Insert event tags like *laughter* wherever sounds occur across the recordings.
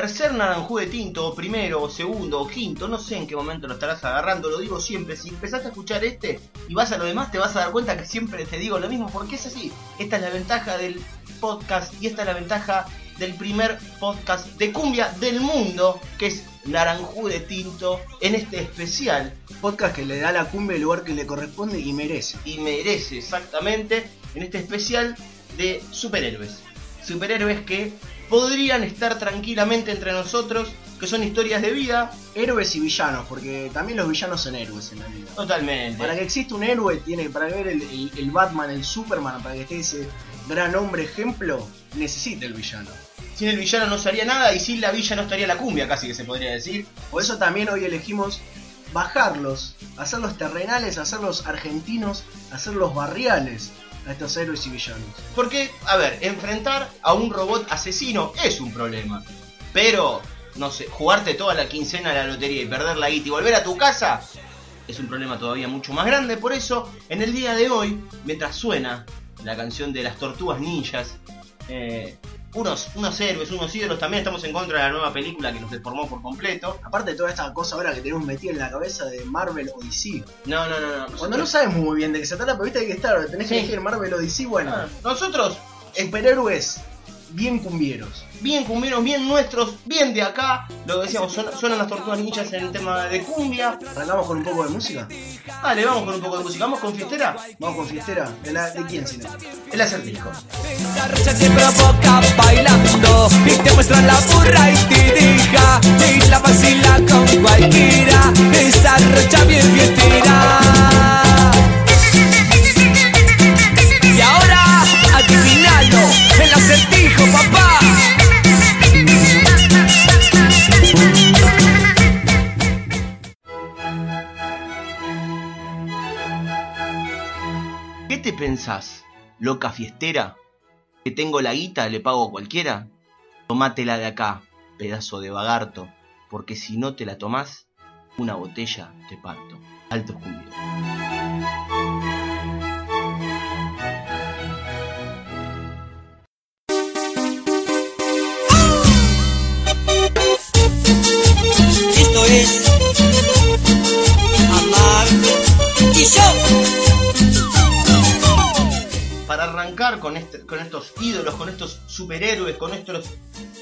tercer naranjú de tinto, o primero, o segundo, o quinto, no sé en qué momento lo estarás agarrando, lo digo siempre, si empezaste a escuchar este y vas a lo demás te vas a dar cuenta que siempre te digo lo mismo, porque es así, esta es la ventaja del podcast y esta es la ventaja del primer podcast de cumbia del mundo, que es Naranjú de Tinto, en este especial, Podcast que le da a la cumbia el lugar que le corresponde y merece. y merece exactamente, en este especial de superhéroes. Superhéroes que podrían estar tranquilamente entre nosotros, que son historias de vida, Héroes y villanos, porque también los villanos son héroes en la vida. totalmente. Para que exista un héroe, tiene para ver el, el- el Batman, el Superman, para que esté ese gran hombre ejemplo, necesita el villano. Sin el villano no se haría nada y sin la villa no estaría la cumbia, casi que se podría decir. Por eso también hoy elegimos bajarlos, hacerlos terrenales, hacerlos argentinos, hacerlos barriales a estos héroes y villanos. Porque, a ver, enfrentar a un robot asesino es un problema. Pero, no sé, jugarte toda la quincena de la lotería y perder la guita y volver a tu casa es un problema todavía mucho más grande. Por eso, en el día de hoy, mientras suena la canción de las tortugas ninjas, eh, unos, unos héroes, unos ídolos, también estamos en contra de la nueva película que nos deformó por completo. Aparte de toda esta cosa ahora que tenemos metida en la cabeza de Marvel o DC. No, no, no, no. Cuando no sabes muy bien de qué se trata, pero viste que estar, tenés que Sí. elegir Marvel o DC, bueno, Ah, Nosotros superhéroes bien cumbieros. bien cumbieros, bien nuestros, bien de acá. Lo que decíamos, son- suenan las tortugas ninjas en el tema de cumbia. Arrancamos con un poco de música. Dale, vamos con un poco de música. Vamos con fiestera. Vamos con fiestera. ¿De, la, de quién, sino? El acertijo. Esa rocha te provoca bailando y te muestra la burra y te deja y la vacila con cualquiera. Esa rocha bien fiestera. Acertijo, papá. ¿Qué te pensás, loca fiestera? ¿Que tengo la guita, le pago a cualquiera? Tomátela de acá, pedazo de vagarto, porque si no te la tomás, una botella te parto. Alto cumbia. Esto es Amar y yo. Para arrancar con, este- con estos ídolos, con estos superhéroes, con estos,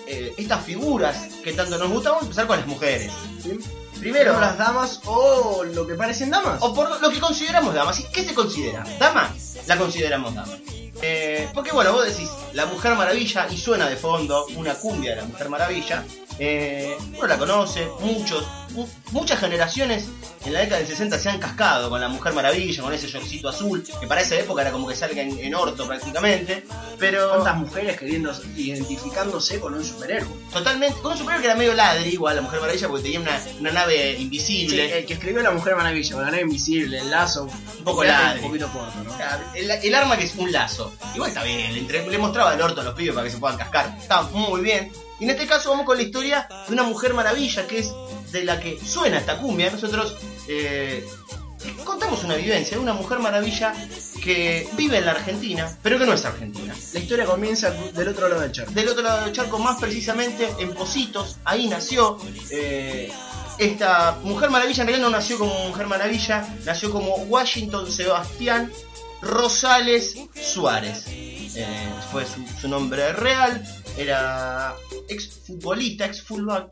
eh, estas figuras que tanto nos gustan, vamos a empezar con las mujeres. ¿Sí? Primero, Primero las damas o lo que parecen damas. o por lo que consideramos damas. ¿Y qué se considera? ¿Dama? La consideramos dama. Eh, porque bueno, vos decís La Mujer Maravilla y suena de fondo una cumbia de la Mujer Maravilla. Eh, uno la conoce, muchos, mu- muchas generaciones en la década del 60 se han cascado con la Mujer Maravilla, con ese shortcito azul, que para esa época era como que salga en, en orto prácticamente. Pero Tantas mujeres queriendo identificándose con un superhéroe. totalmente, con un superhéroe que era medio ladri igual la Mujer Maravilla porque tenía una, una nave Sí, invisible. el que escribió La Mujer Maravilla, con la nave invisible, el lazo, Un poco ladri. Un poquito corto, ¿no? El, el arma que es un lazo. Igual está bien, le, le mostraba el orto a los pibes para que se puedan cascar. Está muy bien. Y en este caso vamos con la historia de una mujer maravilla que es de la que suena esta cumbia. Nosotros eh, contamos una vivencia de una mujer maravilla que vive en la Argentina, pero que no es argentina. La historia comienza del otro lado del charco. Del otro lado del charco, más precisamente en Positos, ahí nació. eh, esta Mujer Maravilla en realidad no nació como Mujer Maravilla, nació como Washington Sebastián Rosales Suárez. Eh, fue su, su nombre real, era ex futbolista, ex fullback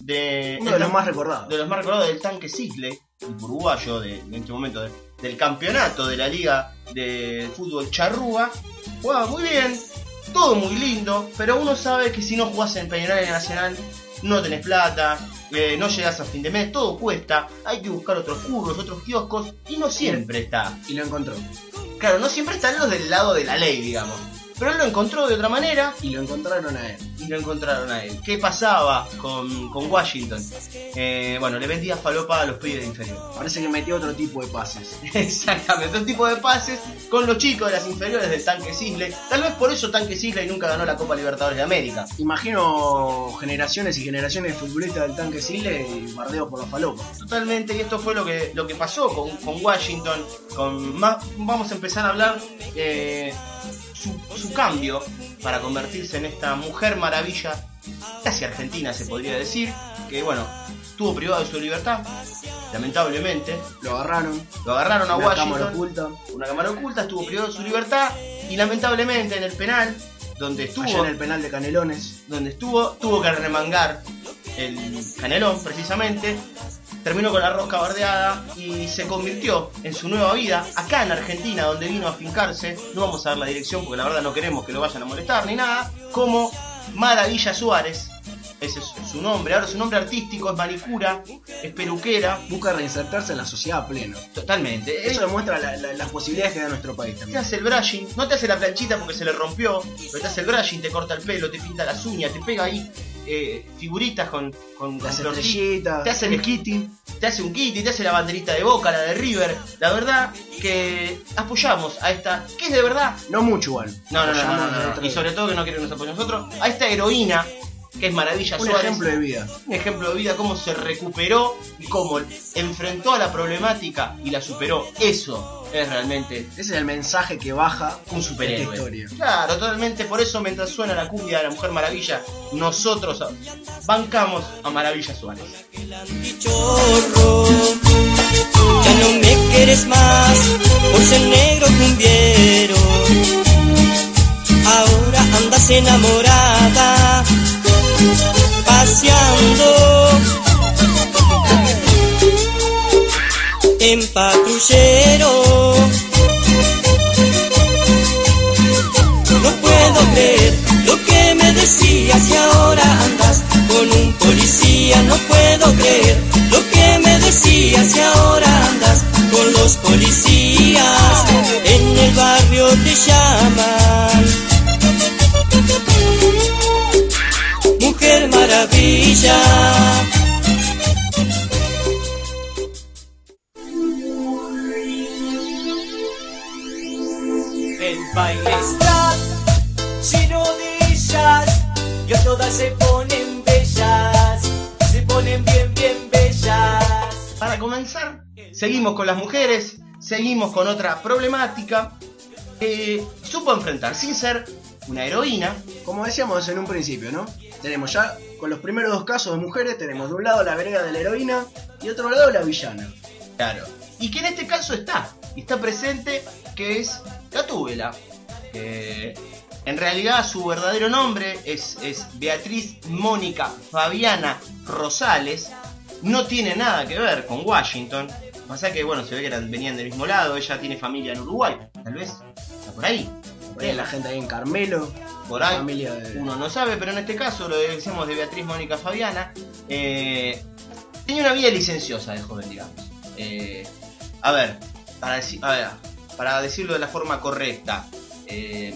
de, Uno de los más recordados. de los más recordados del tanque Sigle, el uruguayo de, en este momento de- del campeonato de la liga de fútbol charrúa. Jugaba muy bien, todo muy lindo, pero uno sabe que si no jugás en Peñarol Nacional no tenés plata, eh, no llegás a fin de mes, todo cuesta, hay que buscar otros curros, otros kioscos, y no siempre está. Y lo encontró. Claro, no siempre están los del lado de la ley, digamos. Pero él lo encontró de otra manera Y lo encontraron a él. y lo encontraron a él. ¿Qué pasaba con, con Washington? Eh, bueno, le vendía falopa a los pibes de inferior. Parece que metió otro tipo de pases. *laughs* Exactamente, un tipo de pases con los chicos de las inferiores del Tanque Sisley. Tal vez por eso Tanque Sisley nunca ganó la Copa Libertadores de América. Imagino generaciones y generaciones de futbolistas del tanque Sile y bardeo por los falopas. Totalmente, y esto fue lo que, lo que pasó con, con Washington. Con más, vamos a empezar a hablar eh, su, su cambio para convertirse en esta mujer maravilla casi argentina se podría decir, que bueno, estuvo privado de su libertad, lamentablemente, Lo agarraron. lo agarraron a Una cámara Washington, oculta. una cámara oculta, estuvo privado de su libertad y lamentablemente en el penal, donde estuvo, Allá en el penal de Canelones. donde estuvo, tuvo que remangar el canelón precisamente, terminó con la rosca bardeada y se convirtió en su nueva vida acá en Argentina, donde vino a fincarse, no vamos a dar la dirección porque la verdad no queremos que lo vayan a molestar ni nada, como Maravilla Suárez, ese es su nombre, ahora su nombre artístico es manicura, es peluquera, Busca reinsertarse en la sociedad a pleno. totalmente. Eso demuestra la- la- las posibilidades que da nuestro país Te también. hace el brushing, no te hace la planchita porque se le rompió, pero te hace el brushing, te corta el pelo, te pinta las uñas, te pega ahí eh, figuritas con, con, con Las estrellitas. te hace el kitty, te hace un kitty, te hace la banderita de Boca, la de River. La verdad que apoyamos a esta, que es de verdad, No mucho igual. no, no, no, no, no, y sobre todo que no quiero que nos apoyen nosotros, a esta heroína que es Maravilla Un Suárez. ejemplo de vida. un ejemplo de vida, cómo se recuperó y cómo enfrentó a la problemática y la superó. Eso es realmente Ese es el mensaje que baja un esta superhéroe. historia. Claro, totalmente. Por eso, mientras suena la cumbia de la Mujer Maravilla, nosotros bancamos a Maravilla Suárez. Ya no me quieres más por ser negro cumbiero. Ahora andas enamorada, paseando en patrullero. No puedo creer lo que me decías y ahora andas con un policía. No puedo creer lo que me decías y ahora andas con los policías. En el barrio te llaman Maravilla. El baile está lleno de ellas y a todas se ponen bellas, se ponen bien, bien bellas. Para comenzar, seguimos con las mujeres, seguimos con otra problemática que supo enfrentar sin ser una heroína. Como decíamos en un principio, ¿no? Tenemos ya, con los primeros dos casos de mujeres, tenemos de un lado la vereda de la heroína y de otro lado la villana. Claro. Y que en este caso está, y está presente, que es Gatúbela. Que en realidad su verdadero nombre es, es Beatriz Mónica Fabiana Rosales. No tiene nada que ver con Washington. Pasa que, bueno, se ve que eran- venían del mismo lado. Ella tiene familia en Uruguay. Tal vez está por ahí. Por ahí la gente ahí en Carmelo, Por ahí. de... Uno no sabe, pero en este caso lo decimos de Beatriz Mónica Fabiana. eh, tenía una vida licenciosa de joven, digamos. Eh, a ver, para, deci- a ver, para decirlo de la forma correcta, eh,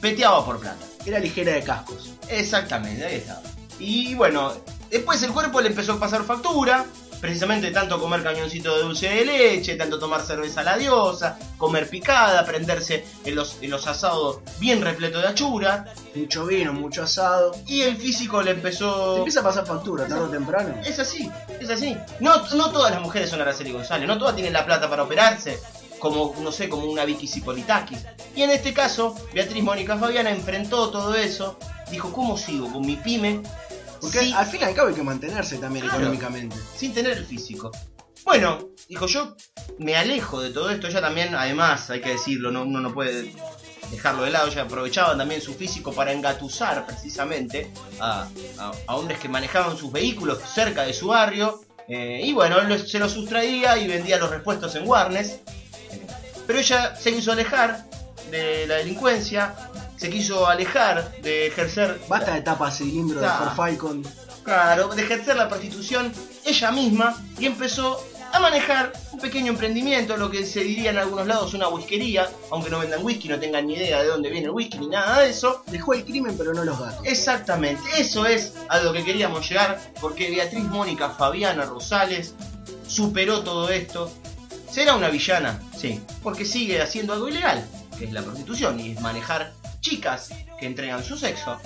peteaba por plata. Era ligera de cascos. Exactamente, ahí estaba. Y bueno, después el cuerpo le empezó a pasar factura. Precisamente tanto comer cañoncito de dulce de leche, tanto tomar cerveza a la diosa, comer picada, prenderse en los, en los asados bien repleto de achura. Mucho vino, mucho asado. Y el físico le Te empezó... empieza a pasar factura tarde o temprano. Es así, es así. No, no todas las mujeres son Araceli González, no todas tienen la plata para operarse, como, no sé, como una Vicky Cipolitakis. Y en este caso, Beatriz Mónica Fabiana enfrentó todo eso, dijo, ¿cómo sigo con mi pyme Porque Sí. al fin y al cabo hay que mantenerse también Claro. económicamente. sin tener el físico? Bueno, dijo yo, me alejo de todo esto, ella también, además, hay que decirlo, no, uno no puede dejarlo de lado, ella aprovechaban también su físico para engatusar precisamente a, a- a hombres que manejaban sus vehículos cerca de su barrio, eh, y bueno, él lo- se los sustraía y vendía los repuestos en Warnes, pero ella se quiso alejar de la delincuencia, se quiso alejar de ejercer... Basta de tapas cilindro de Ah. Ford Falcon. Claro, de ejercer la prostitución ella misma y empezó a manejar un pequeño emprendimiento, lo que se diría en algunos lados una whiskería, aunque no vendan whisky, no tengan ni idea de dónde viene el whisky ni nada de eso. Dejó el crimen pero no los gatos. Exactamente, eso es a lo que queríamos llegar, porque Beatriz Mónica Fabiana Rosales superó todo esto. ¿Será una villana? Sí, porque sigue haciendo algo ilegal, que es la prostitución y es manejar chicas que entregan su sexo.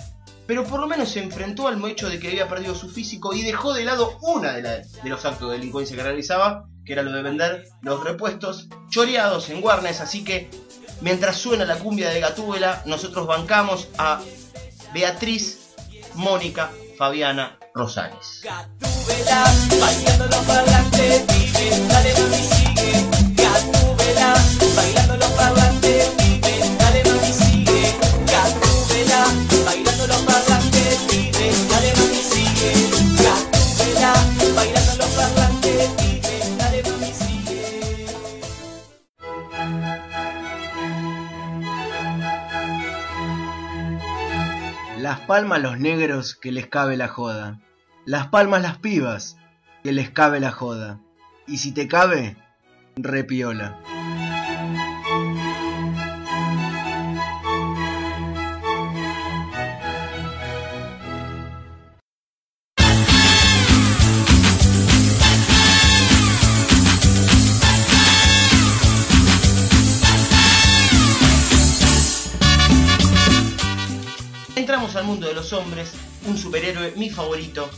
Pero por lo menos se enfrentó al hecho de que había perdido su físico y dejó de lado una de, de los actos de delincuencia que realizaba, que era lo de vender los repuestos choreados en Warnes. Así que mientras suena la cumbia de Gatúbela, nosotros bancamos a Beatriz Mónica Fabiana Rosales. Bailando los parlantes, vive, dale sigue. Bailando los parlantes, Las palmas los negros que les cabe la joda. Las palmas las pibas que les cabe la joda. Y si te cabe, repiola. Al mundo de los hombres, un superhéroe, mi favorito.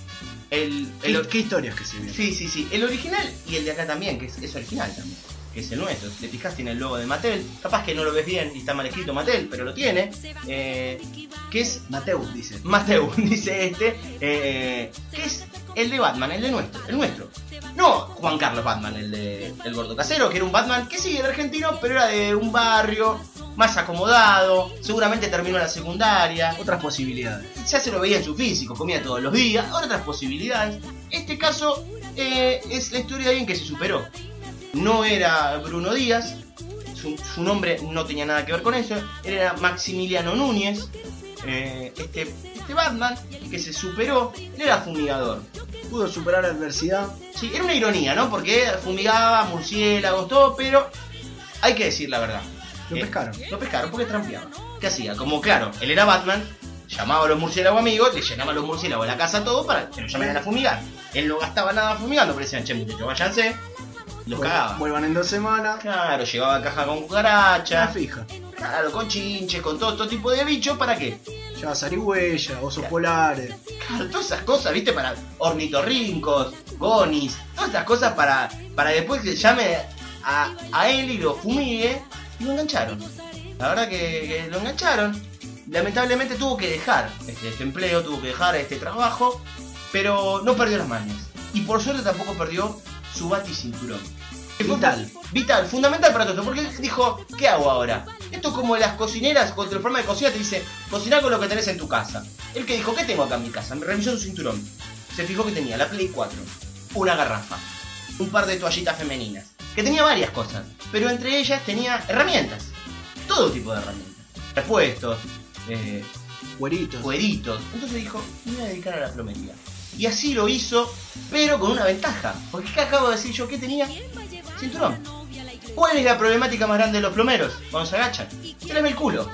El, el, ¿Qué, qué historias que se vienen? Sí, sí, sí. El original y el de acá también, que es, es original también. Que es el nuestro. Si te fijas, tiene el logo de Mattel. Capaz que no lo ves bien y está mal escrito Mattel, pero lo tiene. Eh, que es Mateus dice. Mateo, *laughs* dice este. eh, que es el de Batman, el de nuestro. El nuestro. No Juan Carlos Batman, el de el gordo casero, que era un Batman que sí, era argentino, pero era de un barrio más acomodado. Seguramente terminó la secundaria. Otras posibilidades. Ya se lo veía en su físico, comía todos los días. Ahora otras posibilidades. Este caso eh, es la historia de alguien que se superó. No era Bruno Díaz, su, su nombre no tenía nada que ver con eso. Era Maximiliano Núñez, eh, este, este Batman que se superó. Él era fumigador. Pudo superar la adversidad. Sí, era una ironía, ¿no? Porque fumigaba, murciélagos, todo, pero hay que decir la verdad. Lo Eh, pescaron. Lo pescaron porque trampeaba. ¿Qué hacía? Como claro, él era Batman, llamaba a los murciélagos amigos, le llenaba a los murciélagos a la casa todo para que lo llamaran a fumigar. Él no gastaba nada fumigando, pero decían, che muchachos, váyanse. Los Vuel- cagaba. Vuelvan en dos semanas. Claro, llevaba caja con cucarachas, fija. claro, con chinches, con todo, todo tipo de bichos, ¿para qué? Ya zarigüeya, osos polares. Claro, todas esas cosas, ¿viste? Para ornitorrincos, gonis, todas esas cosas para, para después que llame a, a él y lo fumigue lo engancharon. La verdad que, que lo engancharon. Lamentablemente tuvo que dejar este, este empleo, tuvo que dejar este trabajo, pero no perdió las manos. Y por suerte tampoco perdió su baticinturón. Que fue Vital. Vital, fundamental para todo esto, porque dijo, ¿qué hago ahora? Esto es como las cocineras, cuando el programa de cocina te dice, cocinar con lo que tenés en tu casa. Él que dijo, ¿qué tengo acá en mi casa? Me revisó su cinturón. Se fijó que tenía la Play 4, una garrafa, un par de toallitas femeninas, que tenía varias cosas, pero entre ellas tenía herramientas, todo tipo de herramientas, repuestos, eh, Cueritos. cueritos. Entonces dijo, me voy a dedicar a la plomería. Y así lo hizo, pero con una ventaja. Porque ¿qué acabo de decir yo? ¿Qué tenía? Cinturón. ¿Cuál es la problemática más grande de los plomeros cuando se agachan? Se les ve el culo.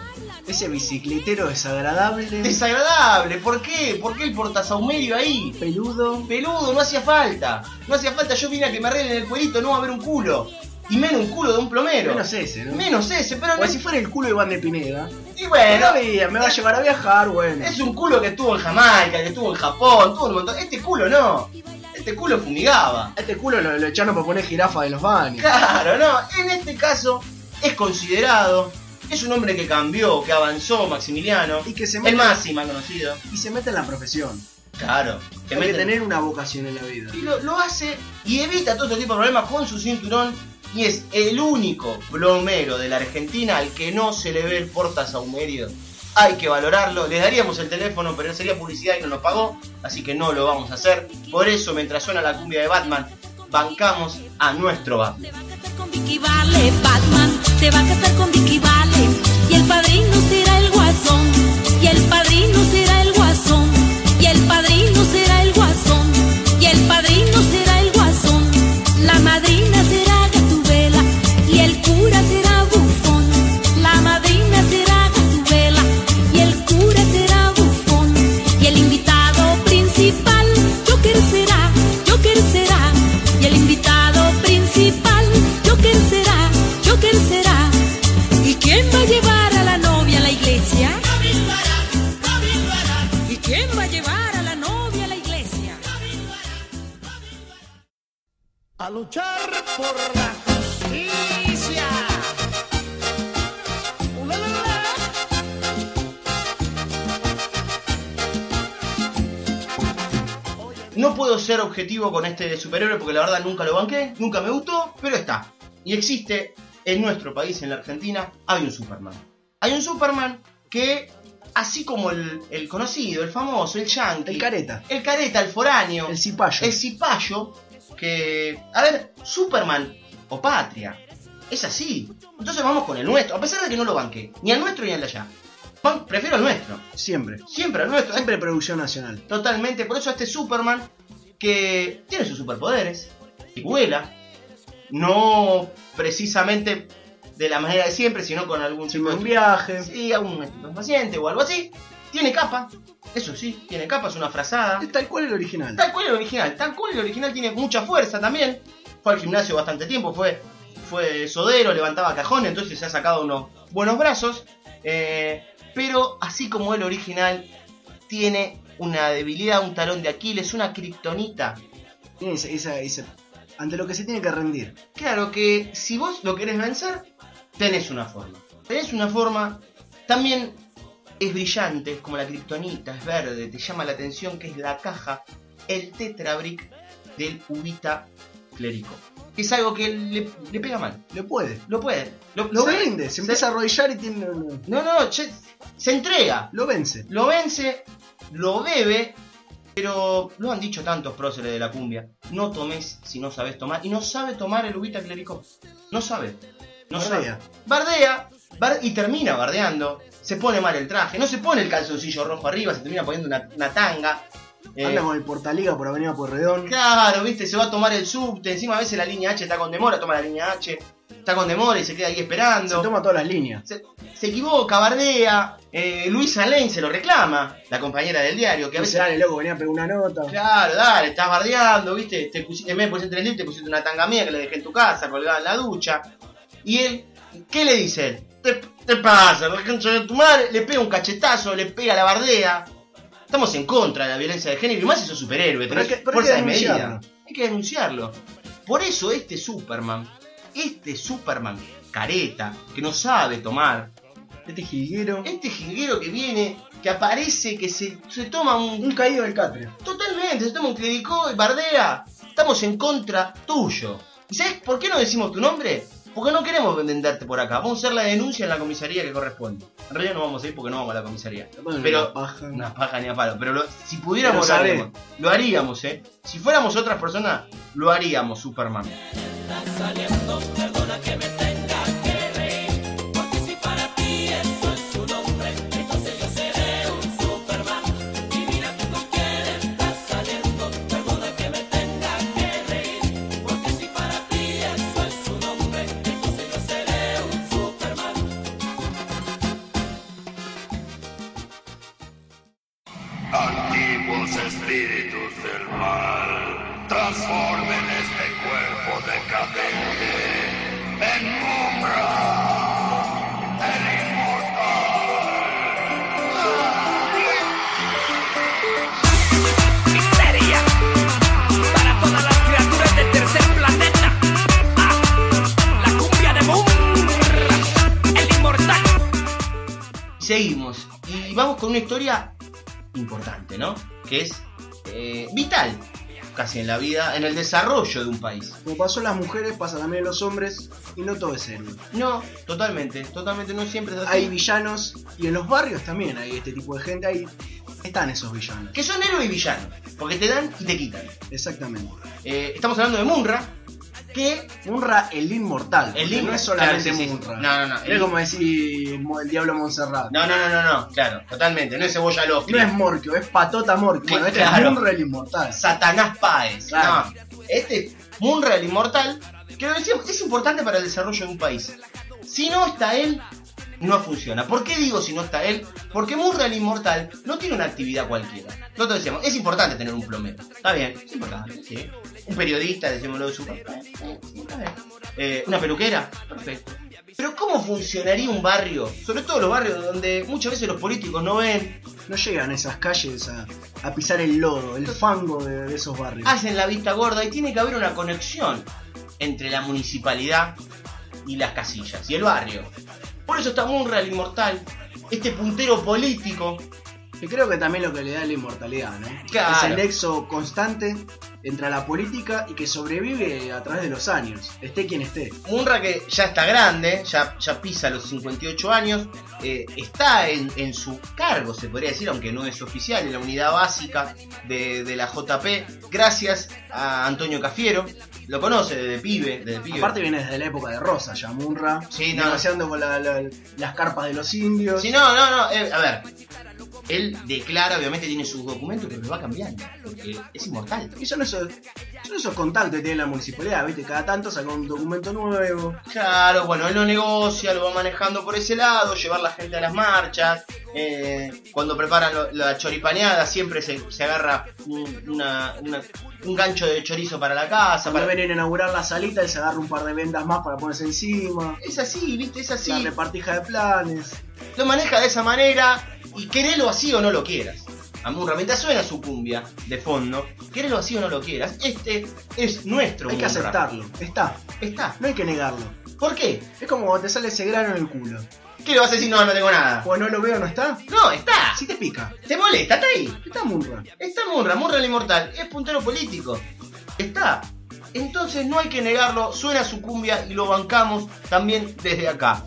Ese bicicletero desagradable. Desagradable. ¿Por qué? ¿Por qué el portasaumerio ahí? peludo. Peludo, no hacía falta. No hacía falta. Yo vine a que me arreglen el cuerito, no va a ver un culo. Y menos un culo de un plomero. Menos ese, ¿no? Menos ese, pero O no. si fuera el culo de Iván de Pineda. Y bueno, Todavía me va a llevar a viajar, bueno. Es un culo que estuvo en Jamaica, que estuvo en Japón, tuvo un montón. Este culo no. Este culo fumigaba. Este culo lo, lo echaron para poner jirafa de los baños. Claro, no. En este caso es considerado. Es un hombre que cambió, que avanzó, Maximiliano. Y que se El mete, máximo conocido. y se mete en la profesión. Claro. Que Hay que tener una vocación en la vida. Y lo, lo hace y evita todo este tipo de problemas con su cinturón. Y es el único plomero de la Argentina al que no se le ve el portasaumerio. Hay que valorarlo. Les daríamos el teléfono, pero sería publicidad y no nos pagó. Así que no lo vamos a hacer. Por eso, mientras suena la cumbia de Batman, bancamos a nuestro Batman. Se va a casar con Vicky Vale, Batman se va a casar con Vicky Vale y el padrino será el guasón y el padrino será con este superhéroe porque la verdad nunca lo banqué, nunca me gustó, pero está. Y existe en nuestro país, en la Argentina, hay un Superman. Hay un Superman que, así como el, el conocido, el famoso, el yankee, El careta. el careta, el foráneo, El cipayo. el cipayo, que, a ver, Superman o Patria, es así. Entonces vamos con el nuestro, a pesar de que no lo banqué, ni al nuestro ni al de allá. Prefiero al nuestro, Siempre. siempre al nuestro. Siempre producción nacional. Totalmente, por eso este Superman que tiene sus superpoderes, y vuela, no precisamente de la manera de siempre, sino con algún tipo de viaje. sí, algún paciente o algo así. Tiene capa, eso sí, tiene capa, es una frazada. Es tal cual el original. Tal cual el original, tal cual el original tiene mucha fuerza también. Fue al gimnasio bastante tiempo, fue, fue sodero, levantaba cajones, entonces se ha sacado unos buenos brazos. eh, pero así como el original, tiene una debilidad, un talón de Aquiles, una kriptonita. Esa, esa- esa- ante lo que se tiene que rendir. Claro que si vos lo querés vencer, tenés una forma. Tenés una forma, también es brillante, es como la kriptonita, es verde, te llama la atención que es la caja, el tetrabric del ubita clérico. Es algo que le, le pega mal. Le puede. Lo puede. Lo, Lo ¿sabe? rinde. Se empieza a arrodillar y tiene. No, no, che, se entrega. Lo vence. Lo vence, lo bebe, pero lo han dicho tantos próceres de la cumbia. No tomes si no sabes tomar. Y no sabe tomar el ubita clérico. No sabe. No Bardea. sabe. Bardea. bar- y termina bardeando. Se pone mal el traje. No se pone el calzoncillo rojo arriba. Se termina poniendo una, una tanga. Eh, Anda con el Portaliga por Avenida Porredón. Claro, viste, se va a tomar el subte. Encima a veces la línea H está con demora. Toma la línea H. Está con demora y se queda ahí esperando. Se toma todas las líneas. se, se equivoca, bardea. Eh, Luisa Lane se lo reclama, la compañera del diario, que a veces. dale, loco, venía a pegar una nota. Claro, dale, estás bardeando, viste, te pusiste, en vez de pusiste el lip, te pusiste una tanga mía que le dejé en tu casa, colgada en la ducha. Y él, ¿qué le dice él? ¿Te, te pasa? la tu madre? Le pega un cachetazo, le pega la bardea. Estamos en contra de la violencia de género y más esos superhéroes, Pero hay que- pero hay fuerza que de medida. Hay que denunciarlo. Por eso este Superman, este Superman careta, que no sabe tomar, Este jilguero. este jilguero que viene, que aparece, que se, se toma un, Un caído del catre. Totalmente, se toma un clericó y bardea. Estamos en contra tuyo. ¿Y sabes por qué no decimos tu nombre? Porque no queremos venderte por acá. Vamos a hacer la denuncia en la comisaría que corresponde. En realidad no vamos a ir porque no vamos a la comisaría. Pero- una paja. Una paja ni a palo. Pero lo- si pudiéramos, Pero lo sabe. haríamos. Lo haríamos, ¿eh? Si fuéramos otras personas, lo haríamos, Superman. Antiguos Seguimos. Y vamos con una historia importante, ¿no? Que es eh, vital, casi en la vida, en el desarrollo de un país. Como pasó en las mujeres, pasa también en los hombres. Y no todo es héroe. No, totalmente, totalmente, no siempre es así. Hay villanos. Y en los barrios también hay este tipo de gente. Ahí están esos villanos. Que son héroes y villanos, porque te dan y te quitan. Exactamente. Eh, estamos hablando de Munra, que Munra el inmortal. El Inmor- no es solamente claro, sí, sí. Munra. No, no, no. Es como decir el diablo Montserrat. No, no, no, no, no, claro, totalmente, no es cebolla No Lofri. es Morquio, es Patota Morquio. Bueno, este Claro. es Munra el inmortal. Satanás Páez. Claro. No, este Munra el inmortal, que lo decíamos, es importante para el desarrollo de un país. Si no está él, no funciona. ¿Por qué digo si no está él? Porque Munra el inmortal no tiene una actividad cualquiera. Nosotros decíamos, es importante tener un plomero. Está bien, es importante, sí. Un periodista, decímoslo de su eh. Eh, Una peluquera, perfecto. Pero ¿cómo funcionaría un barrio? Sobre todo los barrios donde muchas veces los políticos no ven, No llegan a esas calles a, a pisar el lodo, el fango de, de esos barrios. hacen la vista gorda y tiene que haber una conexión entre la municipalidad y las casillas y el barrio. Por eso está Munra el inmortal, este puntero político Que creo que también lo que le da la inmortalidad, ¿no? Claro. Es el nexo constante entre la política y que sobrevive a través de los años, esté quien esté. Munra que ya está grande, ya, ya pisa los 58 años, eh, está en, en su cargo, se podría decir, aunque no es oficial, en la unidad básica de, de la JP, gracias a Antonio Cafiero. Lo conoce desde pibe, desde pibe. Aparte viene desde la época de Rosa, ya Munra, Sí, no. negociando con la- la- las carpas de los indios. Si no, no, no, eh, a ver. Él declara, obviamente tiene sus documentos que los va cambiando, porque es inmortal. Y son esos, son esos contactos que tiene la municipalidad, ¿viste? Cada tanto saca un documento nuevo. Claro, bueno, él lo negocia, lo va manejando por ese lado, llevar la gente a las marchas. eh, cuando preparan lo- la choripaneada, siempre se, se agarra un, una- una- un gancho de chorizo para la casa. Cuando Para... ven a inaugurar la salita, él se agarra un par de vendas más para ponerse encima. Es así, viste, es así. La repartija de planes. Lo maneja de esa manera y querelo así o no lo quieras. A Munra, mientras suena su cumbia de fondo, querelo así o no lo quieras, este es nuestro Hay que aceptarlo. Está. Está. No hay que negarlo. ¿Por qué? Es como cuando te sale ese grano en el culo. ¿Qué le vas a decir? No, no tengo nada. O no lo veo, no está. No, está. Si te pica. Te molesta, está ahí. Está Munra. Está Munra, Munra el inmortal, es puntero político. Está. Entonces no hay que negarlo, suena su cumbia y lo bancamos también desde acá.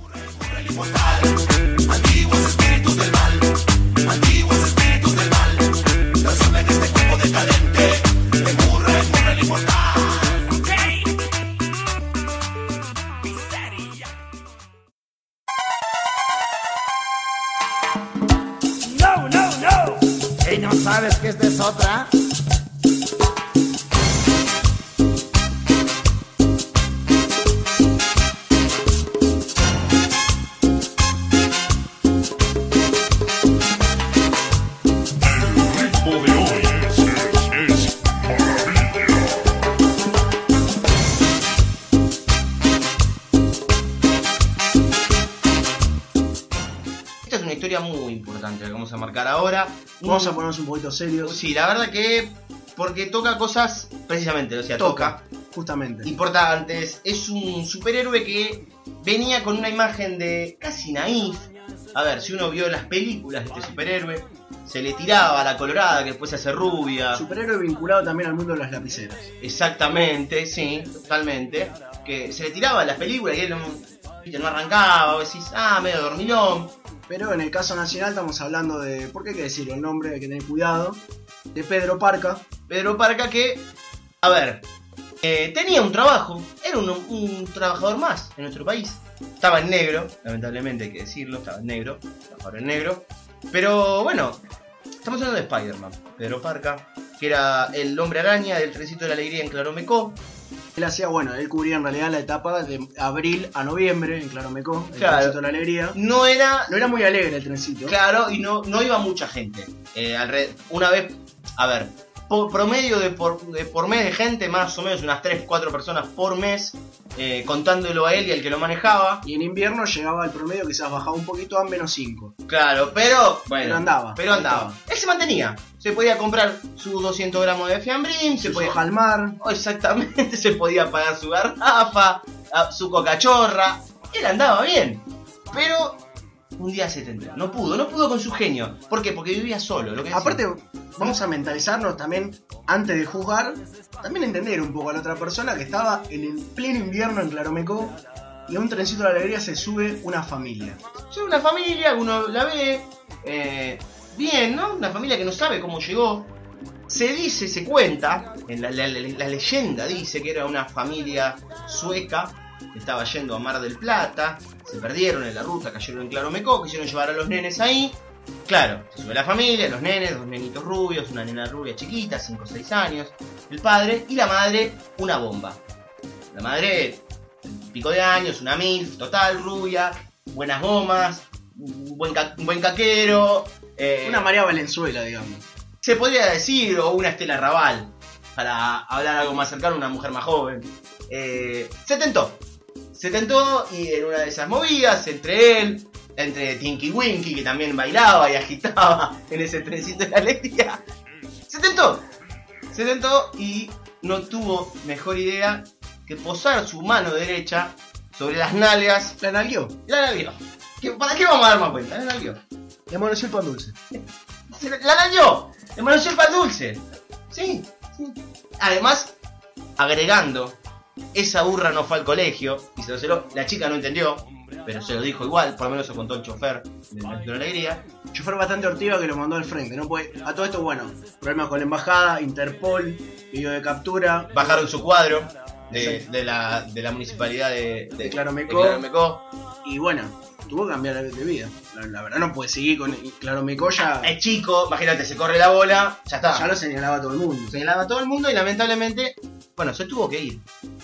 Ponernos un poquito serios. Sí, la verdad que porque toca cosas, precisamente, o sea, toca, Toca. Justamente. importantes. Es un superhéroe que venía con una imagen de casi naif. A ver, si uno vio las películas de este superhéroe, se le tiraba a la colorada que después se hace rubia. Superhéroe vinculado también al mundo de las lapiceras. Exactamente, sí, totalmente. Que se le tiraba a las películas y él no arrancaba, o decís, ah, medio dormilón. Pero en el caso nacional estamos hablando de, ¿por qué hay que decirlo? El nombre hay que tener cuidado. De Pedro Parca. Pedro Parca que, a ver, eh, tenía un trabajo, era un, trabajador más en nuestro país. Estaba en negro, lamentablemente hay que decirlo, estaba en negro, trabajador en negro. Pero bueno, estamos hablando de Spider-Man, Pedro Parca, que era el hombre araña del trencito de la alegría en Claromecó. Él hacía, bueno, él cubría en realidad la etapa de abril a noviembre en Claromecó, el Claro. Trencito de la Alegría. No era No era muy alegre el trencito. Claro, y no, no iba mucha gente. Eh, una vez, a ver, promedio de por, de por mes de gente, más o menos unas 3, 4 personas por mes, eh, contándolo a él y al que lo manejaba. Y en invierno llegaba al promedio, quizás bajaba un poquito a menos 5. Claro, pero, bueno, Pero andaba. Pero andaba. Él se mantenía. Se podía comprar sus 200 gramos de fiambrín, se Se podía jalmar. Oh, Exactamente, *laughs* se podía pagar su garrafa, su cocachorra. Él andaba bien. Pero un día se tendrá. No pudo, no pudo con su genio. ¿Por qué? Porque vivía solo. Lo que decía. Aparte, vamos a mentalizarnos también, antes de juzgar, también entender un poco a la otra persona que estaba en el pleno invierno en Claromecó y a un trencito de la alegría se sube una familia. Soy una familia, uno la ve eh, bien, ¿no? Una familia que no sabe cómo llegó. Se dice, se cuenta, en la, la- la- la leyenda dice que era una familia sueca estaba yendo a Mar del Plata, se perdieron en la ruta, cayeron en Claromecó, quisieron llevar a los nenes ahí. Claro, se sube la familia, los nenes, dos nenitos rubios, una nena rubia chiquita, 5 o 6 años, el padre y la madre, una bomba. La madre, pico de años, una mil, total, rubia, buenas gomas, un buen, ca- un buen caquero. eh, Una María Valenzuela, digamos. se podría decir, o una Estela Raval, para hablar algo más cercano, una mujer más joven. Eh, se tentó. Se tentó y en una de esas movidas, entre él, entre Tinky Winky, que también bailaba y agitaba *laughs* en ese trencito de la alegría, se tentó. Se tentó y no tuvo mejor idea que posar su mano derecha sobre las nalgas. La nalguió. La nalguió. ¿Qué- ¿Para qué vamos a dar más cuenta? La nalguió. Le amaneció el pan dulce. se la, la dañó. Le manoseó el pan dulce. Sí, sí. Además, agregando, esa burra no fue al colegio y se lo celó. La chica no entendió, pero se lo dijo igual, por lo menos se contó el chofer de la alegría. Chofer bastante ortiva que lo mandó al frente. No puede... A todo esto, bueno, problemas con la embajada, Interpol, video de captura. Bajaron su cuadro de, de la, de la municipalidad de, de, De Claromecó. de Claromecó. Y bueno, tuvo que cambiar de vida. La, la verdad no puede seguir con... Claro, Mecoya Es chico, imagínate, se corre la bola, ya está. ya lo señalaba todo el mundo. señalaba a todo el mundo y lamentablemente, bueno, se tuvo que ir.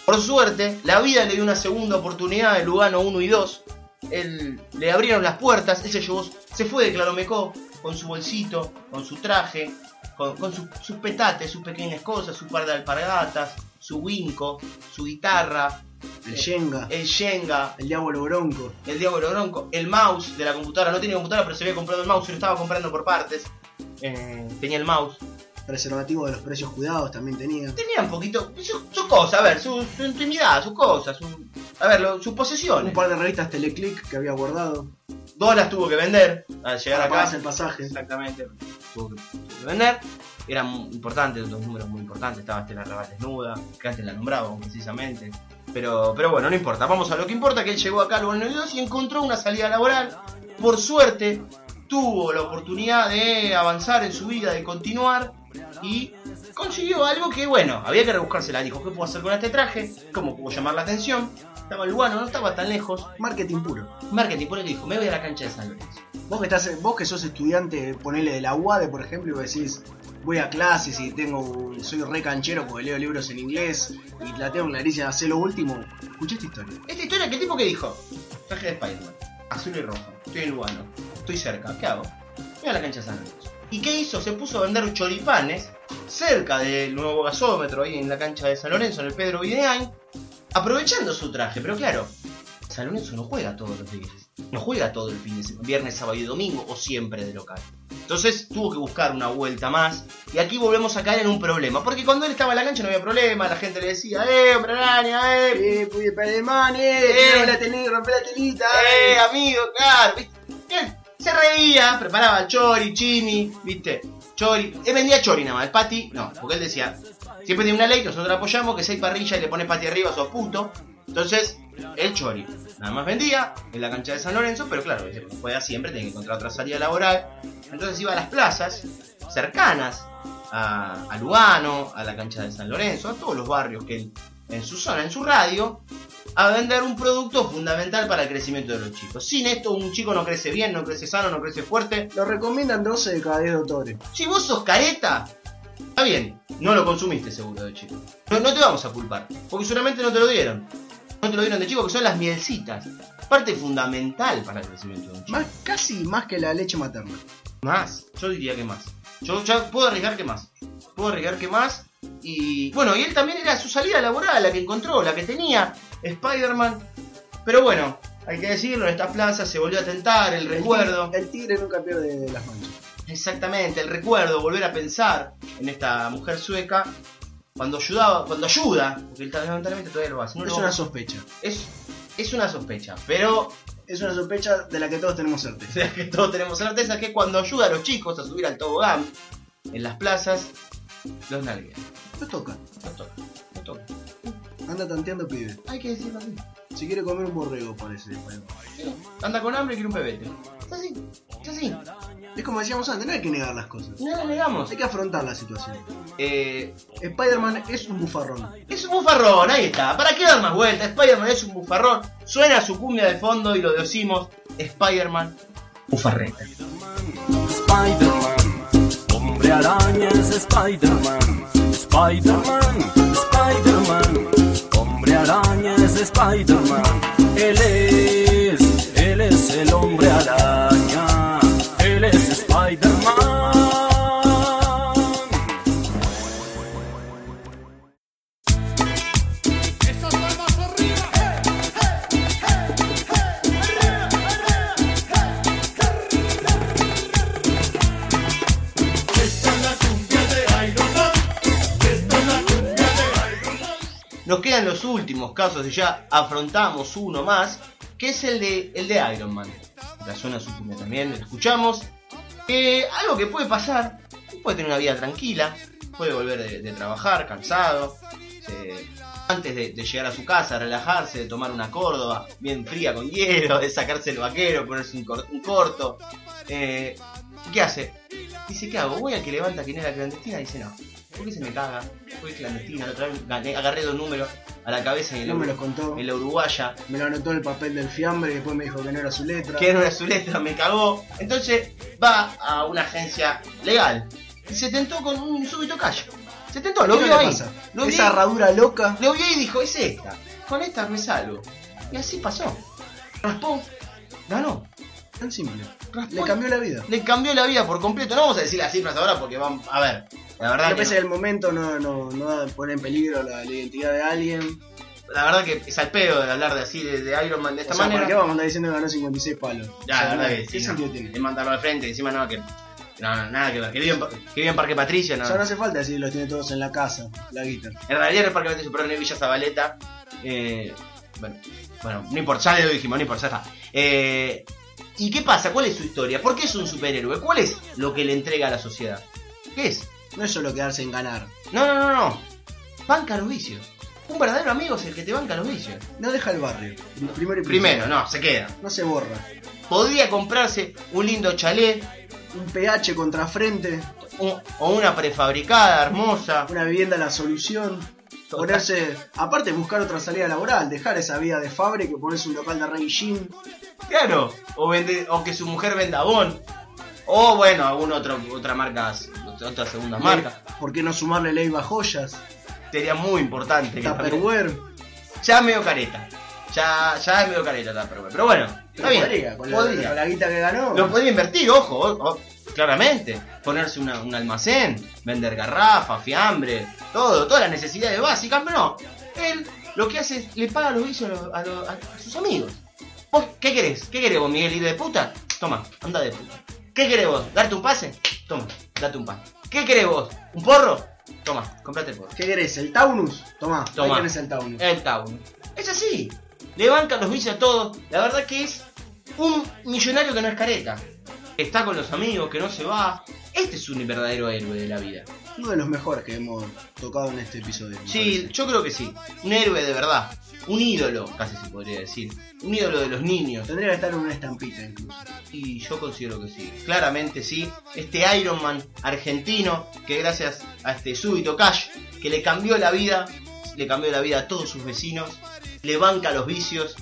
Por suerte, la vida le dio una segunda oportunidad de Lugano 1 y 2. Él, le abrieron las puertas, él se llevó, se fue de Claromecó con su bolsito, con su traje, con, con su- sus petates, sus pequeñas cosas, su par de alpargatas, su winco, su guitarra, El Shenga, el Shenga, el Diablo Bronco. el Diablo Bronco, el mouse de la computadora. No tenía computadora, pero se había comprado el mouse y lo estaba comprando por partes. Eh, tenía el mouse. Preservativo de los precios cuidados también tenía. tenía un poquito sus su cosas, a ver, su, su intimidad, sus cosas, su, a ver, lo- sus Un posesiones. par de revistas Teleclick que había guardado. Dos las tuvo que vender al llegar acá. el pasaje. Exactamente, tuvo que, tuvo que vender. Eran importantes, dos números muy importantes. Estaba Estela Raval desnuda, que antes la nombraban precisamente. Pero, pero bueno, no importa. Vamos a lo que importa, que él llegó acá al 92 y encontró una salida laboral. Por suerte, tuvo la oportunidad de avanzar en su vida, de continuar. Y consiguió algo que, bueno, había que rebuscársela. Dijo, ¿qué puedo hacer con este traje? ¿Cómo puedo llamar la atención? Estaba el Lugano, no estaba tan lejos. Marketing puro. Marketing, por eso dijo, me voy a la cancha de San Lorenzo. Vos que, estás, vos que sos estudiante, ponele de la UADE, por ejemplo, y decís, voy a clases y tengo soy re canchero porque leo libros en inglés y la tengo clarísima, hacer lo último. Escuché esta historia. Esta historia, ¿qué tipo que dijo? Traje de Spider-Man, azul y rojo, estoy en Lugano, estoy cerca, ¿qué hago? Voy a la cancha de San Lorenzo. ¿Y qué hizo? Se puso a vender choripanes cerca del nuevo gasómetro, ahí en la cancha de San Lorenzo, en el Pedro Videain, aprovechando su traje. Pero claro, San Lorenzo no juega todos los días, no juega todo el fin de semana, viernes, sábado y domingo, o siempre de local. Entonces tuvo que buscar una vuelta más. Y aquí volvemos a caer en un problema. Porque cuando él estaba en la cancha no había problema. La gente le decía, ¡eh, hombre araña, eh! Eh, pude para alemán, Eh. eh, la tenés, rompe la telita, ¡Eh, amigo, claro! ¿viste? Él se reía, preparaba el chori, chimi, ¿viste? Chori. Él vendía chori nada más. El pati, no. Porque él decía, siempre tiene una ley nosotros la apoyamos, que si hay parrilla y le pones pati arriba, sos puto. Entonces, el chori. Nada más vendía en la cancha de San Lorenzo, pero claro, no puede siempre, tiene que encontrar otra salida laboral. Entonces iba a las plazas cercanas a, a Lugano, a la cancha de San Lorenzo, a todos los barrios que él, en su zona, en su radio, a vender un producto fundamental para el crecimiento de los chicos. Sin esto un chico no crece bien, no crece sano, no crece fuerte. Lo recomiendan 12 de cada 10 doctores. Si vos sos careta, está bien, no lo consumiste seguro de chico. No, no te vamos a culpar, porque seguramente no te lo dieron. No te lo dieron de chico, que son las mielcitas. Parte fundamental para el crecimiento de un chico. Más, casi más que la leche materna. Más, yo diría que más. Yo ya puedo arriesgar que más. Puedo arriesgar que más. Y bueno, y él también era su salida laboral, la que encontró, la que tenía Spider-Man. Pero bueno, hay que decirlo, en esta plaza se volvió a tentar el recuerdo. El tigre nunca pierde las manchas. Exactamente, el recuerdo, volver a pensar en esta mujer sueca. Cuando ayudaba, cuando ayuda, porque él lamentablemente todavía lo hace. no es lo- una sospecha. es, es una sospecha, pero Es una sospecha de la que todos tenemos certeza. Sea, que todos tenemos certeza que cuando ayuda a los chicos a subir al tobogán en las plazas, los nalguea. No toca. No toca, no toca. Anda tanteando pibe. Hay que decirlo así. Si quiere comer un borrego, parece. Anda con hambre y quiere un pebete. Es así, es así. Es como decíamos antes, no hay que negar las cosas. No lo negamos. Hay que afrontar la situación. Eh, Spider-Man es un bufarrón. es un bufarrón, ahí está. ¿Para qué dar más vueltas? Spider-Man es un bufarrón. Suena su cumbia de fondo y lo decimos. Spider-Man, bufarreta. Spider-Man, hombre araña es Spider-Man. Spider-Man, Spider-Man, hombre araña es Spider-Man. Él es, Nos quedan los últimos casos y ya afrontamos uno más, que es el de, el de Iron Man. La zona suprema también, lo escuchamos. Eh, algo que puede pasar, puede tener una vida tranquila, puede volver de, trabajar cansado, antes de, llegar a su casa, relajarse, de tomar una córdoba bien fría con hielo, de sacarse el vaquero, ponerse un, cor- un corto. Eh, ¿Qué hace? Dice, ¿qué hago? Voy al que levanta quinela clandestina, dice, no. ¿Por qué se me caga? Fui clandestina, la otra vez gané- agarré dos números a la cabeza en No la, me los contó. en la uruguaya. Me lo anotó en el papel del fiambre y después me dijo que no era su letra. que era una su letra, me cagó. Entonces va a una agencia legal y se tentó con un súbito callo. Se tentó, lo ¿Qué vio no ahí. pasa? Lo Esa vio, herradura loca. lo vio y dijo, es esta. Con esta me salgo. Y así pasó. Raspó, ganó. Tan simple. Le cambió la vida. le cambió la vida por completo. No vamos a decir las cifras ahora porque van a ver. La verdad, A que no. el momento no, no, no pone en peligro la, la identidad de alguien. la verdad que es al pedo de hablar de así de, de Iron Man de esta O sea, manera. ¿para qué vamos a andar diciendo que ganó 56 palos? Ya, O sea, la verdad que ¿Qué sí, sentido no. tiene? Es mandarlo al frente, encima no, que. No, no, nada que ver. Que vive en, Pa- que Parque Patricio, no. O sea, no hace falta decir los tiene todos en la casa, la guita. En realidad es Parque Patricio, pero en Villa Zabaleta. Eh, bueno, bueno, no importa, ya le dijimos, no importa, ya está. Eh, ¿Y qué pasa? ¿Cuál es su historia? ¿Por qué es un superhéroe? ¿Cuál es lo que le entrega a la sociedad? ¿Qué es? No es solo quedarse en ganar. No, no, no, no. Banca los vicios. Un verdadero amigo es el que te banca los vicios. No deja el barrio. Primero y Primero, no, se queda. No se borra. Podría comprarse un lindo chalet Un pH contra frente, un- o una prefabricada hermosa. una vivienda la solución. Total. Ponerse, aparte buscar otra salida laboral, dejar esa vida de fábrica y ponerse un local de Rey. Claro, o, vende, o que su mujer venda Avon. O bueno, alguna otra, otra marca, otra segunda marca. ¿Por qué no sumarle Leiva Joyas? Sería muy importante. Tupperware. Ya medio careta. Ya, ya es medio careta Tupperware. Pero bueno, está Pero bien. podría, con la, con la guita que ganó. Lo podría invertir, ojo, o- o- claramente. Ponerse una- un almacén, vender garrafa, fiambre, todo, todas las necesidades básicas, pero no. Él lo que hace es le paga los vicios a, los- a los- a sus amigos. ¿Vos qué querés? ¿Qué querés vos, Miguel, ir de puta? Toma, anda de puta. ¿Qué querés vos? ¿Darte un pase? Toma, date un pase. ¿Qué querés vos? ¿Un porro? Toma, comprate el porro. ¿Qué querés? ¿El Taunus? Tomá, Tomá. ahí tenés el Taunus. El Town. Es así. Le bancan los vicios a todos. La verdad que es un millonario que no es careta. Está con los amigos, que no se va. Este es un verdadero héroe de la vida. Uno de los mejores que hemos tocado en este episodio. Sí, parece. yo creo que sí. Un héroe de verdad. Un ídolo, casi se podría decir. Un ídolo de los niños. Tendría que estar en una estampita incluso. Y yo considero que sí. Claramente sí. Este Iron Man argentino, que gracias a este súbito cash, que le cambió la vida, le cambió la vida a todos sus vecinos, le banca los vicios.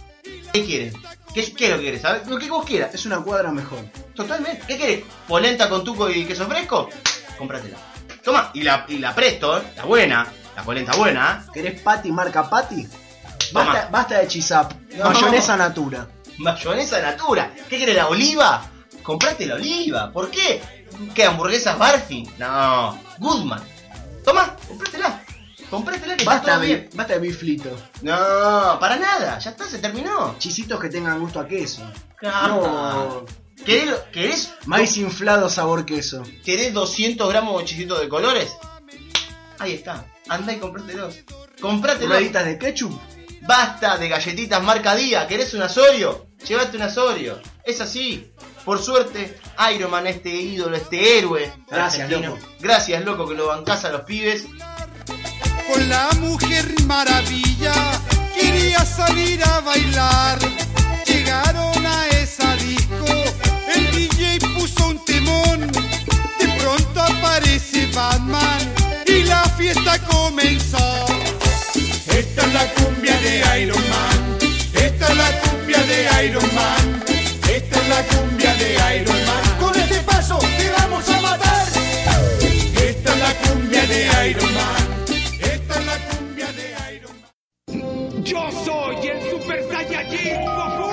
¿Qué quieren? ¿Qué, qué es lo que quieres? ¿Sabes? Lo que vos quieras. Es una cuadra mejor. Totalmente. ¿Qué querés? ¿Polenta con tuco y queso fresco? Cómpratela. Toma, y la, y la presto, ¿eh? la buena, la polenta buena, ¿eh? ¿Querés patty marca patty? Basta, basta de chisap. No. Mayonesa natura. mayonesa natura. ¿Qué querés, la oliva? Comprate la oliva. ¿Por qué? ¿Qué, hamburguesas Barfi? No, Goodman. Toma, cómpratela. Cómpratela que está Basta, todo de, bien. basta de biflito. No, para nada, ya está, se terminó. Chisitos que tengan gusto a queso. No. ¿Querés, querés, Maíz inflado sabor queso. querés 200 gramos de chisitos de colores? Ahí está, andá y comprátelos. Comprátelos. Rueditas de ketchup. Basta de galletitas marca día. ¿Querés un Asorio? Llévate un Asorio. Es así. Por suerte, Iron Man, este ídolo, este héroe. Gracias, argentino. loco. Gracias, loco, que lo bancás a los pibes. Con la mujer maravilla quería salir a bailar. Llegaron a esa disco, el DJ puso un temón. De pronto aparece Batman y la fiesta comenzó. Esta es la cumbia de Iron Man. Esta es la cumbia de Iron Man. Esta es la cumbia de Iron Man. Con este paso te vamos a matar. Esta es la cumbia de Iron Man. Yo soy el Super Saiyajin Goku.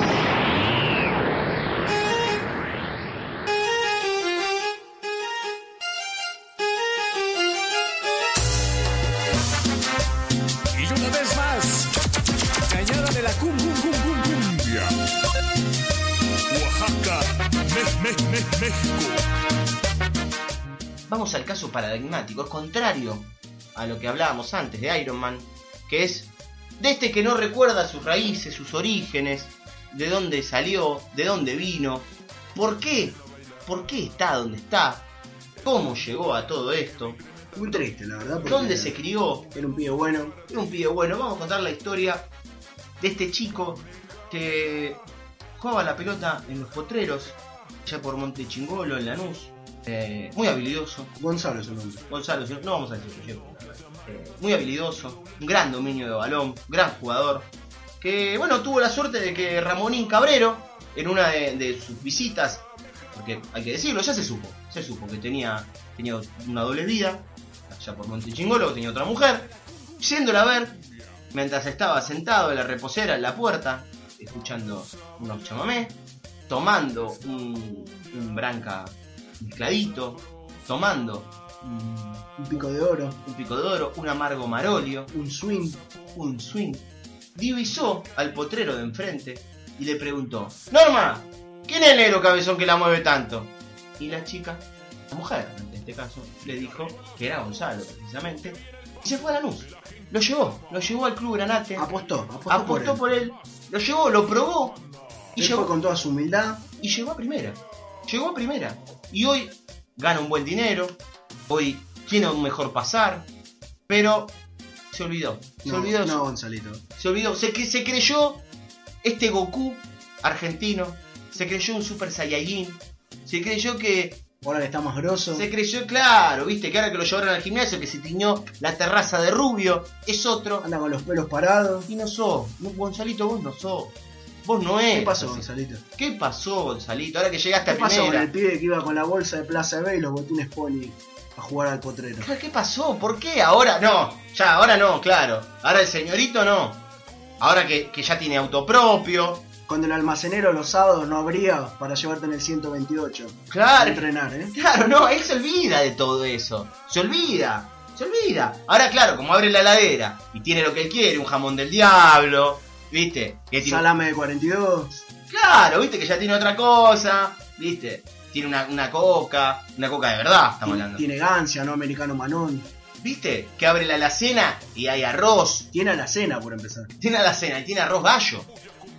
Y una vez más, cañada de la cum, cum, cum, cum, cumbia. Oaxaca, Me- Me- Me- México. Vamos al caso paradigmático. Es contrario a lo que hablábamos antes de Iron Man. Que es de este que no recuerda sus raíces, sus orígenes. De dónde salió, de dónde vino. ¿Por qué por qué está donde está, cómo llegó a todo esto, Muy triste, la verdad. dónde se crió, Era un pibe bueno. es un pibe bueno. Vamos a contar la historia de este chico que jugaba la pelota en los potreros, allá por Monte Chingolo, en Lanús. Eh, muy habilidoso. Gonzalo es su nombre. Gonzalo, no vamos a decir su apellido. Eh, muy habilidoso, un gran dominio de balón, gran jugador. Que bueno, tuvo la suerte de que Ramonín Cabrero, en una de, sus visitas, porque hay que decirlo, ya se supo, se supo que tenía, tenía una doble vida, allá por Monte Chingolo, tenía otra mujer, yéndola a ver, mientras estaba sentado en la reposera en la puerta, escuchando unos chamamés, tomando un, un branca mezcladito, tomando un, pico de oro, un pico de oro, un amargo marolio, un swing. un swing, divisó al potrero de enfrente y le preguntó, Norma, ¿quién es el negro cabezón que la mueve tanto? Y la chica, la mujer en este caso, le dijo que era Gonzalo precisamente, y se fue a la luz. Lo llevó, lo llevó al club Granate, Apostó, apostó, apostó por él. por él, lo llevó, lo probó y Él llegó, con toda su humildad. y llegó a primera. Llegó a primera. Y hoy gana un buen dinero. Hoy tiene un mejor pasar. Pero se olvidó. Se No, olvidó. no, Gonzalito. Se olvidó. Se, creyó este Goku argentino. Se creyó un Super Saiyajin. Se creyó que. Ahora que está más grosso. Se creyó, claro, viste, que ahora que lo llevaron al gimnasio, que se tiñó la terraza de rubio, es otro. Anda con los pelos parados. Y no sos. No, Gonzalito, vos no sos. Vos no es. ¿Qué pasó, Gonzalito? ¿Qué pasó, Gonzalito? Ahora que llegaste ¿Qué a pasó con primera. el pibe que iba con la bolsa de Plaza B y los botines Pony a jugar al potrero? ¿Qué- ¿Qué pasó? ¿Por qué? Ahora no. Ya, ahora no, claro. Ahora el señorito no. Ahora que, que ya tiene auto propio. Cuando el almacenero los sábados no abría para llevarte en el 128. A Claro. entrenar, ¿eh? Claro, no, él se olvida de todo eso. Se olvida. Se olvida. Ahora, claro, como abre la heladera y tiene lo que él quiere, un jamón del diablo, ¿viste? Que tiene- Salame de 42. Claro, ¿viste? Que ya tiene otra cosa, ¿viste? Tiene una, una coca, una coca de verdad, estamos hablando. Tiene gancia, no americano manón. ¿Viste? Que abre la alacena y hay arroz, Tiene a la cena, por empezar. tiene a la cena y tiene arroz gallo,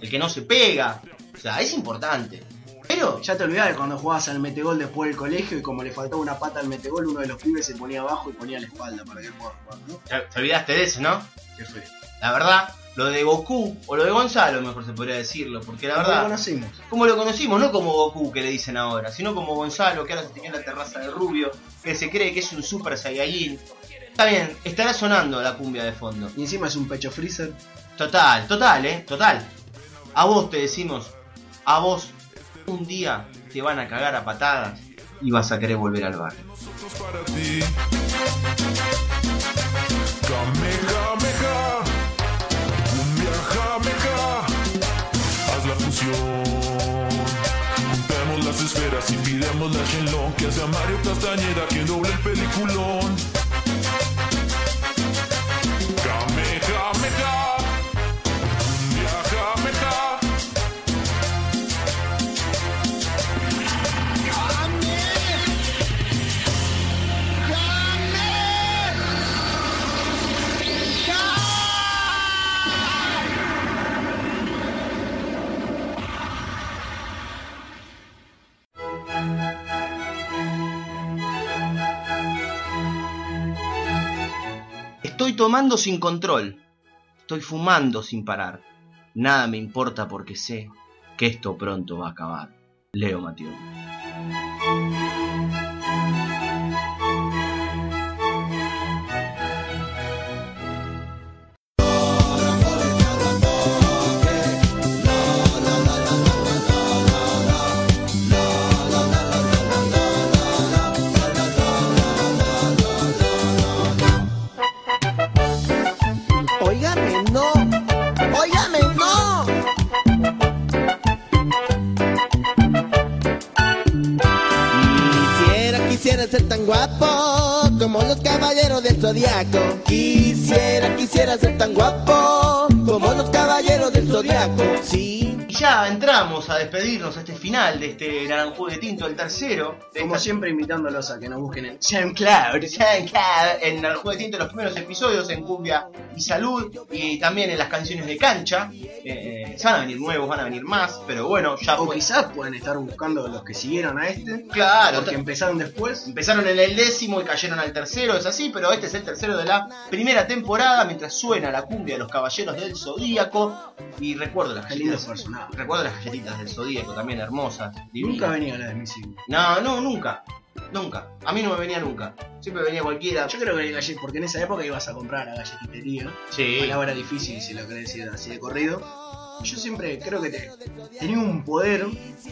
el que no se pega. O sea, es importante. Pero, Ya te olvidás de cuando jugabas al metegol después del colegio y como le faltaba una pata al metegol, uno de los pibes se ponía abajo y ponía la espalda para que pueda jugar, ¿no? te te olvidaste de eso, ¿no? Qué feo. La verdad, lo de Goku, o lo de Gonzalo, mejor se podría decirlo, porque la Como lo verdad, conocimos. como lo conocimos, no como Goku que le dicen ahora, sino como Gonzalo, que ahora se tenía en la terraza de Rubio, que se cree que es un super Saiyajin. Está bien, estará sonando la cumbia de fondo. Y encima es un pecho freezer. Total, total, eh, total. A vos te decimos, a vos un día te van a cagar a patadas y vas a querer volver al barrio. Fusión. Juntemos las esferas y pidemos la Shenlong que hace a Mario Castañeda que doble el peliculón. Estoy tomando sin control. Estoy fumando sin parar. Nada me importa porque sé que esto pronto va a acabar. Leo Mateo. Guapo como los caballeros del zodiaco. Quisiera, quisiera ser tan guapo como los caballeros del zodiaco. Sí. Ya entramos a despedirnos a este final de este Naranjú de Tinto, el tercero. De Como esta- siempre, invitándolos a que nos busquen en SoundCloud, SoundCloud, en Naranjú de Tinto, los primeros episodios en Cumbia y Salud, y también en las canciones de cancha. Eh, van a venir nuevos, van a venir más, pero bueno, ya O fue. quizás pueden estar buscando los que siguieron a este, Claro, porque empezaron después. Empezaron en el décimo y cayeron al tercero, es así, pero este es el tercero de la primera temporada mientras suena la cumbia de los caballeros del zodíaco. Y recuerdo las Qué lindo galletitas. personaje. Recuerdo las galletitas del zodíaco también hermosas. divinas. Nunca venía la de mi signo. No, no, nunca. Nunca. A mí no me venía nunca. Siempre venía cualquiera. Yo creo que hay gallet- porque en esa época ibas a comprar a la galletitería. Sí. Palabra difícil si lo querés decir así de corrido. Yo siempre creo que te, tenía un poder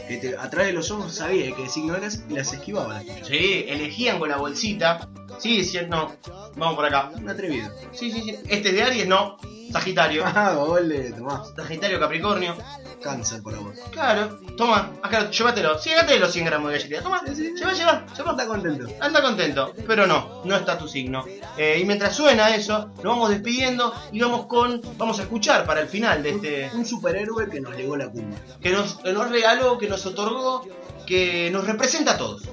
que te, a través de los ojos sabía qué signo eras y las esquivaba. Sí, elegían con la bolsita. Sí, diciendo, no, vamos por acá. Un atrevido. Sí, sí, sí. Este es de Aries, no. Sagitario. Ah, gol de Tomás. Sagitario, Capricornio. Cáncer por vos. Claro, toma, acá, llévatelo. Sí, llévate los 100 gramos de galletita. Toma, lleva, lleva, lleva. Está contento. Anda contento, pero no, no está tu signo. Eh, y mientras suena eso, nos vamos despidiendo y vamos con, vamos a escuchar para el final de este, Un superhéroe que nos legó la cumbia. que nos, que nos regaló, que nos otorgó, que nos representa a todos,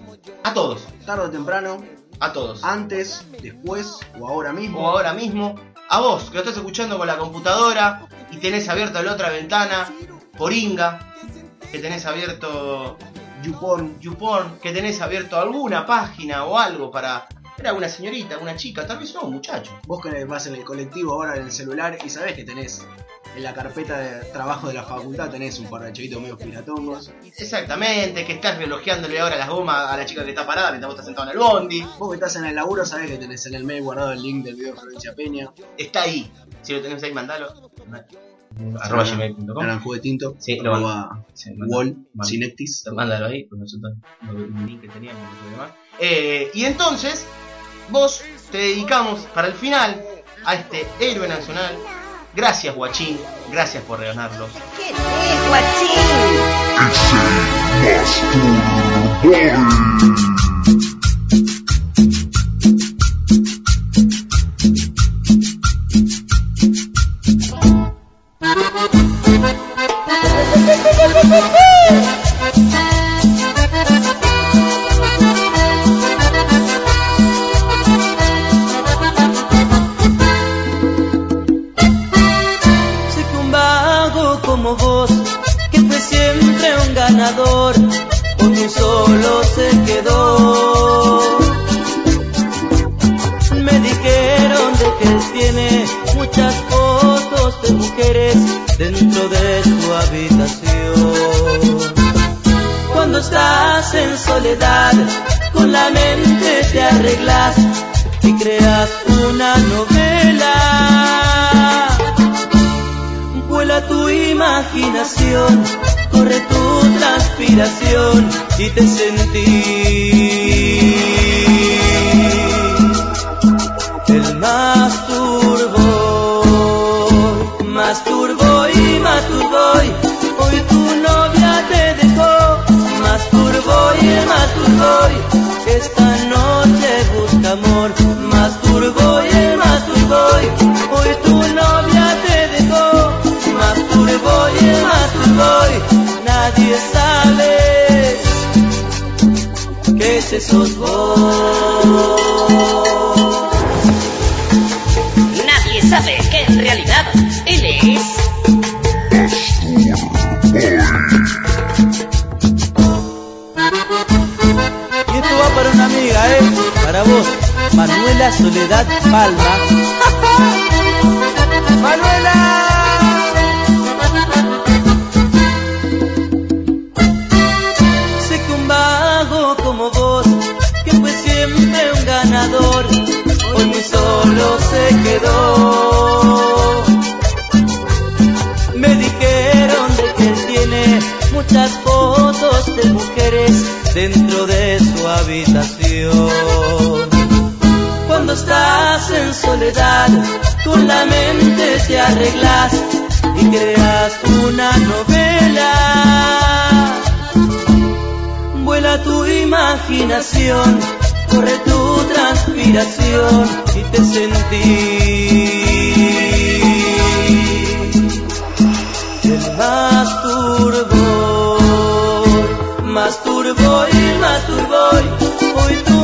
a todos, Tarde o temprano, a todos. antes, después o ahora mismo. O ahora mismo, a vos que lo estás escuchando con la computadora y tenés abierta la otra ventana, Poringa, que tenés abierto YouPorn. YouPorn, que tenés abierto alguna página o algo para ver a una señorita, una chica, tal vez no, un muchacho. Vos que vas en el colectivo ahora en el celular y sabés que tenés en la carpeta de trabajo de la facultad tenés un par de chavitos medio piratongos. Exactamente, que estás relojeándole ahora las gomas a la chica que está parada mientras vos estás sentado en el bondi. Vos que estás en el laburo sabés que tenés en el mail guardado el link del video de Florencia Peña. Está ahí. Si lo tenés ahí, mandalo. Arroba gmail.com. Naranjú de tinto. Sí, lo arroba Sí. Wall. Synectis. Mándalo ahí, pues nosotros no un link que teníamos no sé qué más. Eh, y entonces, vos te dedicamos para el final a este héroe nacional. Gracias, Guachín. Gracias por regalarlos. ¿Qué es, guachín? Sé corre tu transpiración y te sentí el más turbo, más turbo y más turbo. Hoy tu novia te dejó, más turbo y más turbo. Esta sos vos. Nadie sabe que en realidad él es. Y esto va para una amiga, ¿eh? Para vos, Manuela Soledad Palma. Soledad, con la mente te arreglas y creas una novela. Vuela tu imaginación, corre tu transpiración y te sentí. El masturbo, masturbo y masturbo. Hoy tu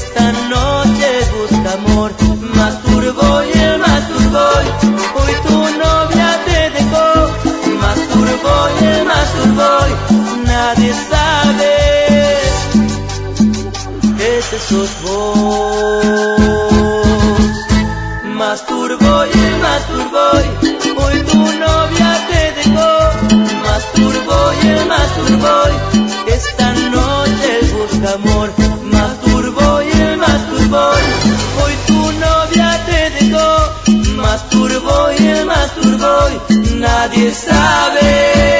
Esta noche busca amor, masturbo y el masturbo. Hoy tu novia te dejó, masturbo y el masturbo. Nadie sabe ese sos vos. Masturbo y el masturbo. Hoy tu novia te dejó, masturbo y el masturbo. Esta Nadie sabe